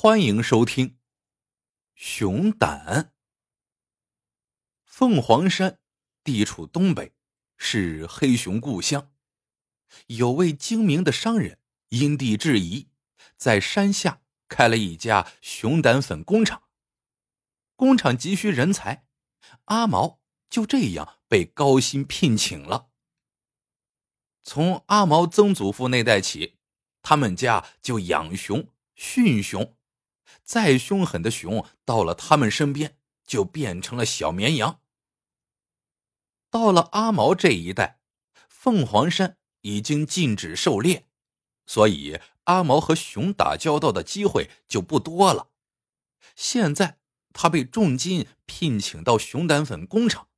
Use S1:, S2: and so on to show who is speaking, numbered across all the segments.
S1: 欢迎收听《熊胆》。凤凰山地处东北，是黑熊故乡。有位精明的商人因地制宜，在山下开了一家熊胆粉工厂。工厂急需人才，阿毛就这样被高薪聘请了。从阿毛曾祖父那代起，他们家就养熊、驯熊。再凶狠的熊，到了他们身边就变成了小绵羊。到了阿毛这一代，凤凰山已经禁止狩猎，所以阿毛和熊打交道的机会就不多了。现在他被重金聘请到熊胆粉工厂，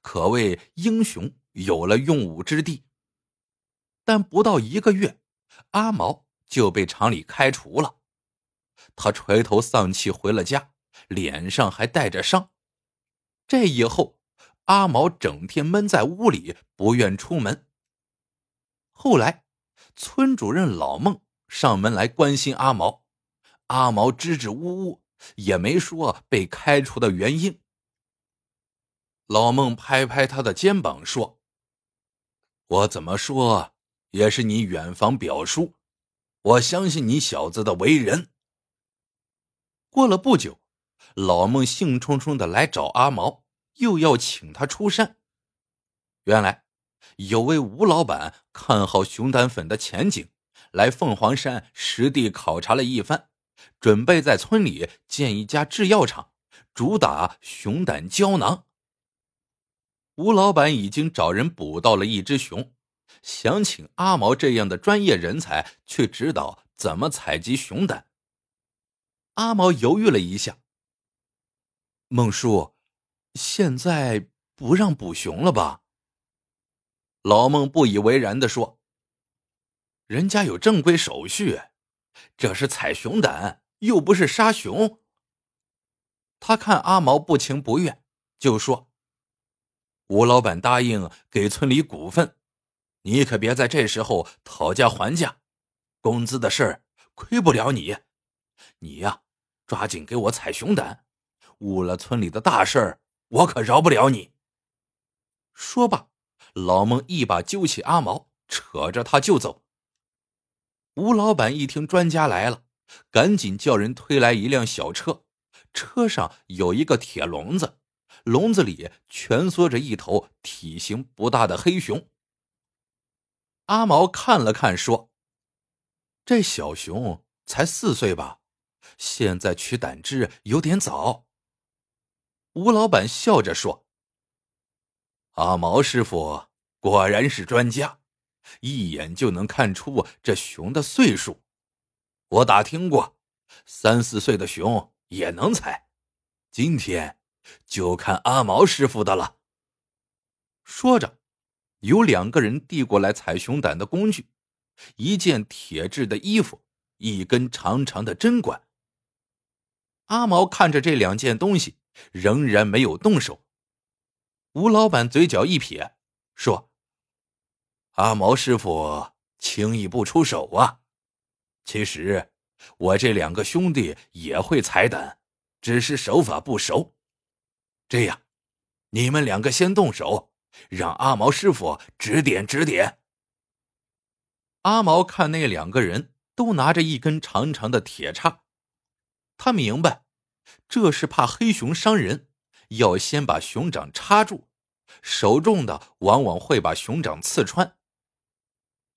S1: 可谓英雄有了用武之地。但不到一个月，阿毛就被厂里开除了。他垂头丧气回了家，脸上还带着伤。这以后，阿毛整天闷在屋里，不愿出门。后来，村主任老孟上门来关心阿毛，阿毛支支吾吾，也没说被开除的原因。老孟拍拍他的肩膀说：“我怎么说也是你远房表叔，我相信你小子的为人。”过了不久，老孟兴冲冲的来找阿毛，又要请他出山。原来，有位吴老板看好熊胆粉的前景，来凤凰山实地考察了一番，准备在村里建一家制药厂，主打熊胆胶囊。吴老板已经找人捕到了一只熊，想请阿毛这样的专业人才去指导怎么采集熊胆。阿毛犹豫了一下。孟叔，现在不让捕熊了吧？老孟不以为然的说：“人家有正规手续，这是采熊胆，又不是杀熊。”他看阿毛不情不愿，就说：“吴老板答应给村里股份，你可别在这时候讨价还价，工资的事儿亏不了你，你呀。”抓紧给我采熊胆，误了村里的大事儿，我可饶不了你。说罢，老孟一把揪起阿毛，扯着他就走。吴老板一听专家来了，赶紧叫人推来一辆小车，车上有一个铁笼子，笼子里蜷缩着一头体型不大的黑熊。阿毛看了看，说：“这小熊才四岁吧？”现在取胆汁有点早。吴老板笑着说：“阿毛师傅果然是专家，一眼就能看出这熊的岁数。我打听过，三四岁的熊也能采。今天就看阿毛师傅的了。”说着，有两个人递过来采熊胆的工具：一件铁制的衣服，一根长长的针管。阿毛看着这两件东西，仍然没有动手。吴老板嘴角一撇，说：“阿毛师傅轻易不出手啊。其实我这两个兄弟也会裁胆，只是手法不熟。这样，你们两个先动手，让阿毛师傅指点指点。”阿毛看那两个人都拿着一根长长的铁叉。他明白，这是怕黑熊伤人，要先把熊掌插住，手重的往往会把熊掌刺穿。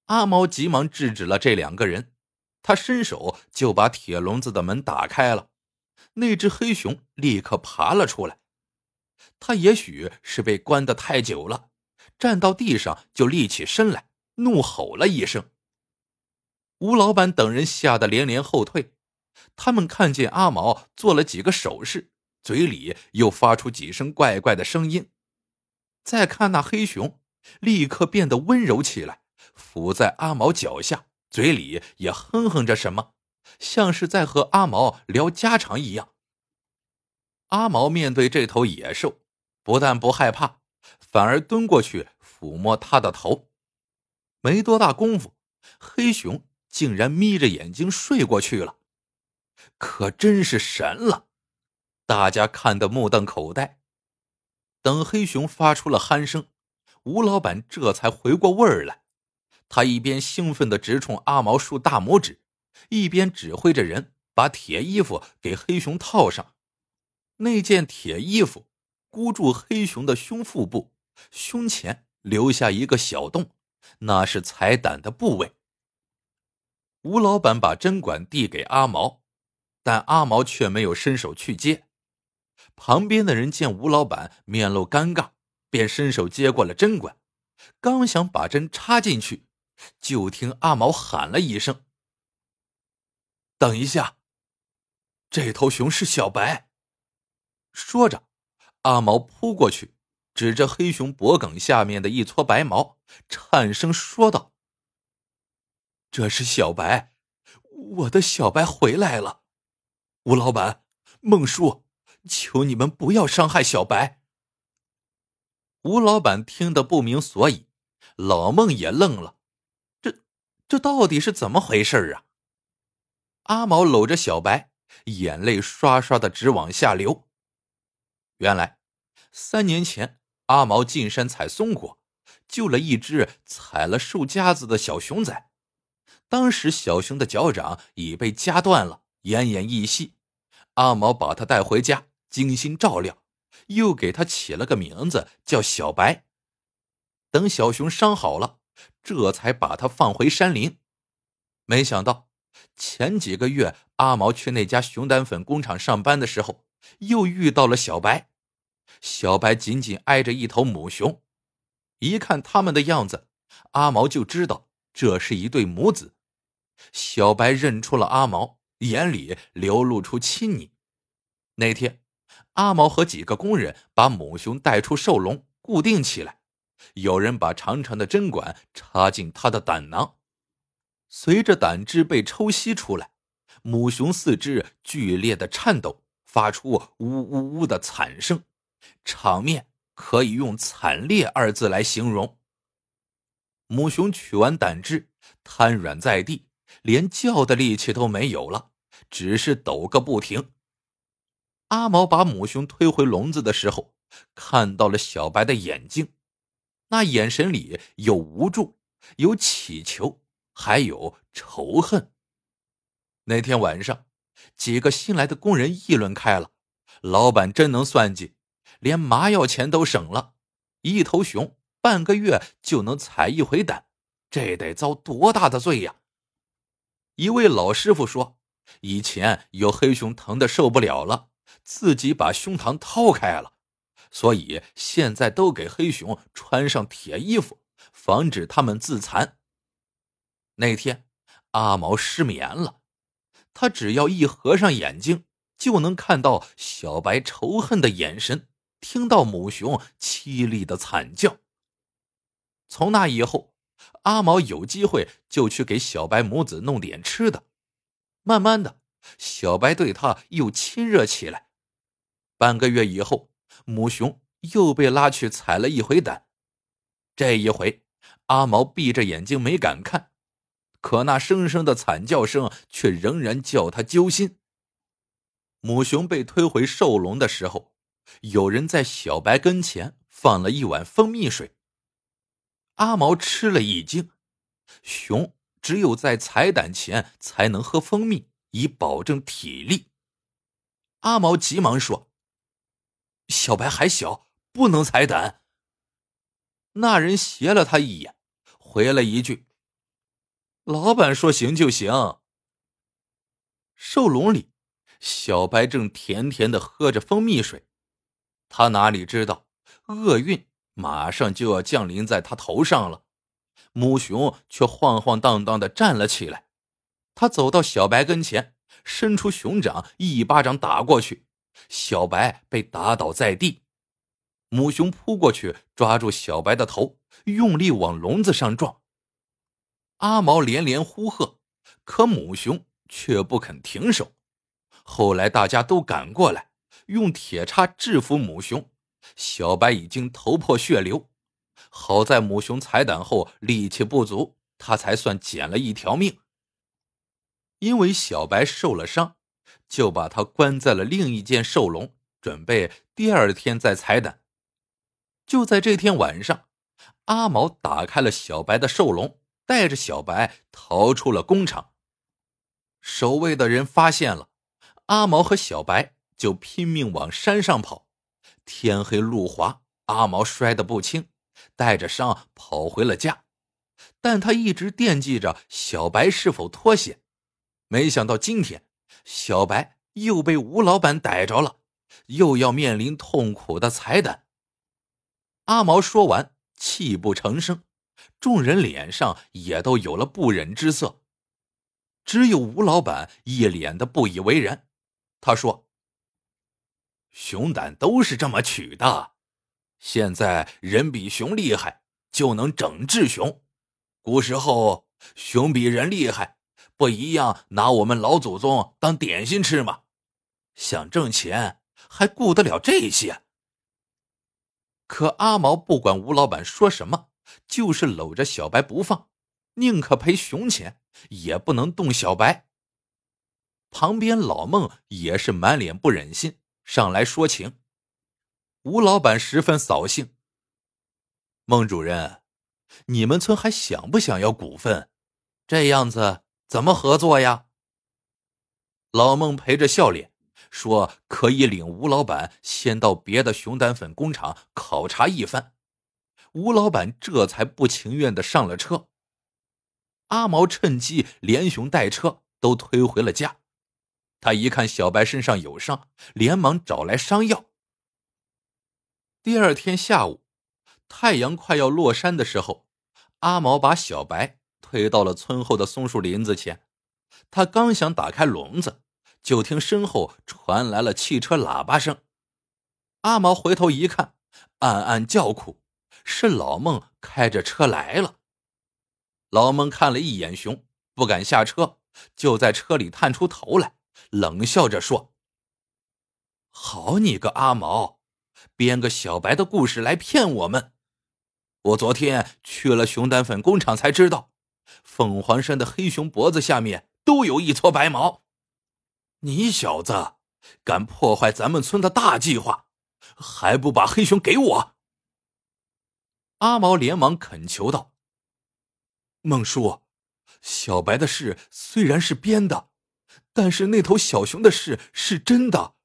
S1: 阿毛急忙制止了这两个人，他伸手就把铁笼子的门打开了，那只黑熊立刻爬了出来。他也许是被关得太久了，站到地上就立起身来，怒吼了一声。吴老板等人吓得连连后退。他们看见阿毛做了几个手势，嘴里又发出几声怪怪的声音。再看那黑熊，立刻变得温柔起来，伏在阿毛脚下，嘴里也哼哼着什么，像是在和阿毛聊家常一样。阿毛面对这头野兽，不但不害怕，反而蹲过去抚摸他的头。没多大功夫，黑熊竟然眯着眼睛睡过去了。可真是神了！大家看得目瞪口呆。等黑熊发出了鼾声，吴老板这才回过味儿来。他一边兴奋的直冲阿毛竖大拇指，一边指挥着人把铁衣服给黑熊套上。那件铁衣服箍住黑熊的胸腹部，胸前留下一个小洞，那是采胆的部位。吴老板把针管递给阿毛，但阿毛却没有伸手去接。旁边的人见吴老板面露尴尬，便伸手接过了针管，刚想把针插进去，就听阿毛喊了一声：“等一下，这头熊是小白。”说着，阿毛扑过去，指着黑熊脖颈下面的一撮白毛，颤声说道：“这是小白，我的小白回来了。吴老板，孟叔，求你们不要伤害小白。”吴老板听得不明所以，老孟也愣了，这这到底是怎么回事啊？阿毛搂着小白，眼泪刷刷的直往下流。原来，三年前阿毛进山采松果，救了一只踩了树夹子的小熊仔。当时小熊的脚掌已被夹断了，奄奄一息。阿毛把它带回家，精心照料，又给它起了个名字叫小白。等小熊伤好了，这才把它放回山林。没想到前几个月阿毛去那家熊胆粉工厂上班的时候，又遇到了小白。小白紧紧挨着一头母熊，一看他们的样子，阿毛就知道这是一对母子。小白认出了阿毛，眼里流露出亲昵。那天，阿毛和几个工人把母熊带出兽笼，固定起来。有人把长长的针管插进它的胆囊，随着胆汁被抽吸出来，母熊四肢剧烈的颤抖，发出呜呜呜的惨声。场面可以用“惨烈”二字来形容。母熊取完胆汁，瘫软在地，连叫的力气都没有了，只是抖个不停。阿毛把母熊推回笼子的时候，看到了小白的眼睛，那眼神里有无助，有乞求，还有仇恨。那天晚上，几个新来的工人议论开了：“老板真能算计。”连麻药钱都省了，一头熊半个月就能采一回胆，这得遭多大的罪呀！一位老师傅说：“以前有黑熊疼的受不了了，自己把胸膛掏开了，所以现在都给黑熊穿上铁衣服，防止他们自残。”那天阿毛失眠了，他只要一合上眼睛，就能看到小白仇恨的眼神。听到母熊凄厉的惨叫。从那以后，阿毛有机会就去给小白母子弄点吃的。慢慢的，小白对他又亲热起来。半个月以后，母熊又被拉去采了一回胆。这一回，阿毛闭着眼睛没敢看，可那声声的惨叫声却仍然叫他揪心。母熊被推回兽笼的时候。有人在小白跟前放了一碗蜂蜜水。阿毛吃了一惊，熊只有在采胆前才能喝蜂蜜，以保证体力。阿毛急忙说：“小白还小，不能采胆。”那人斜了他一眼，回了一句：“老板说行就行。”兽笼里，小白正甜甜的喝着蜂蜜水。他哪里知道，厄运马上就要降临在他头上了。母熊却晃晃荡荡的站了起来，他走到小白跟前，伸出熊掌，一巴掌打过去，小白被打倒在地。母熊扑过去，抓住小白的头，用力往笼子上撞。阿毛连连呼喝，可母熊却不肯停手。后来大家都赶过来。用铁叉制服母熊，小白已经头破血流。好在母熊踩胆后力气不足，他才算捡了一条命。因为小白受了伤，就把他关在了另一间兽笼，准备第二天再采胆。就在这天晚上，阿毛打开了小白的兽笼，带着小白逃出了工厂。守卫的人发现了阿毛和小白，就拼命往山上跑。天黑路滑，阿毛摔得不轻，带着伤跑回了家。但他一直惦记着小白是否脱险，没想到今天小白又被吴老板逮着了，又要面临痛苦的裁胆。阿毛说完，泣不成声，众人脸上也都有了不忍之色。只有吴老板一脸的不以为然。他说：“熊胆都是这么取的，现在人比熊厉害，就能整治熊。古时候，熊比人厉害，不一样，拿我们老祖宗当点心吃吗？想挣钱，还顾得了这些？”可阿毛不管吴老板说什么，就是搂着小白不放，宁可赔熊钱，也不能动小白。旁边老孟也是满脸不忍心，上来说情。吴老板十分扫兴：“孟主任，你们村还想不想要股份？这样子怎么合作呀？”老孟陪着笑脸。说可以领吴老板先到别的熊胆粉工厂考察一番，吴老板这才不情愿的上了车。阿毛趁机连熊带车都推回了家。他一看小白身上有伤，连忙找来伤药。第二天下午，太阳快要落山的时候，阿毛把小白推到了村后的松树林子前，他刚想打开笼子。就听身后传来了汽车喇叭声，阿毛回头一看，暗暗叫苦：是老孟开着车来了。老孟看了一眼熊，不敢下车，就在车里探出头来，冷笑着说：“好你个阿毛，编个小白的故事来骗我们！我昨天去了熊胆粉工厂，才知道，凤凰山的黑熊脖子下面都有一撮白毛。”你小子敢破坏咱们村的大计划，还不把黑熊给我？阿毛连忙恳求道：“孟叔，小白的事虽然是编的，但是那头小熊的事是真的。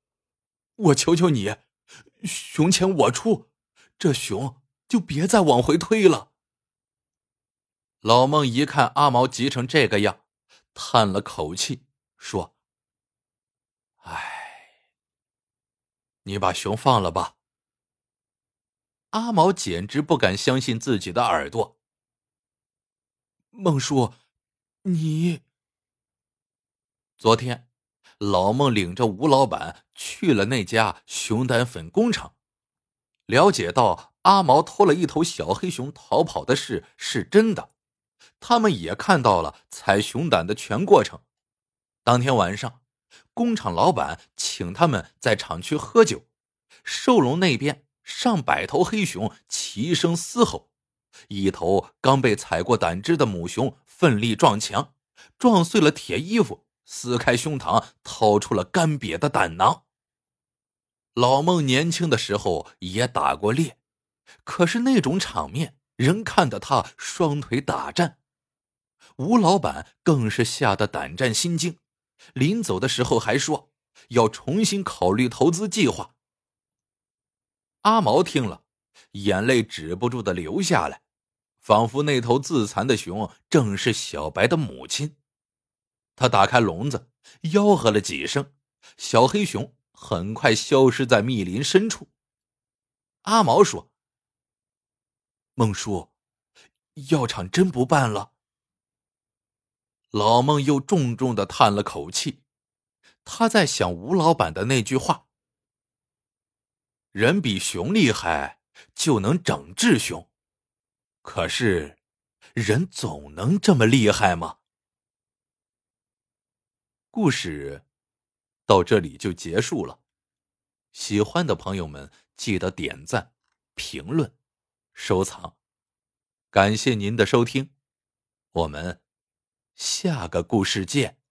S1: 我求求你，熊钱我出，这熊就别再往回推了。”老孟一看阿毛急成这个样，叹了口气说。唉，你把熊放了吧。阿毛简直不敢相信自己的耳朵。孟叔，你昨天老孟领着吴老板去了那家熊胆粉工厂，了解到阿毛偷了一头小黑熊逃跑的事是真的，他们也看到了采熊胆的全过程。当天晚上。工厂老板请他们在厂区喝酒，兽笼那边上百头黑熊齐声嘶吼，一头刚被采过胆汁的母熊奋力撞墙，撞碎了铁衣服，撕开胸膛，掏出了干瘪的胆囊。老孟年轻的时候也打过猎，可是那种场面仍看得他双腿打颤。吴老板更是吓得胆战心惊。临走的时候还说要重新考虑投资计划。阿毛听了，眼泪止不住的流下来，仿佛那头自残的熊正是小白的母亲。他打开笼子，吆喝了几声，小黑熊很快消失在密林深处。阿毛说：“孟叔，药厂真不办了。”老孟又重重的叹了口气，他在想吴老板的那句话：“人比熊厉害，就能整治熊。可是，人总能这么厉害吗？”故事到这里就结束了。喜欢的朋友们记得点赞、评论、收藏，感谢您的收听，我们。下个故事见。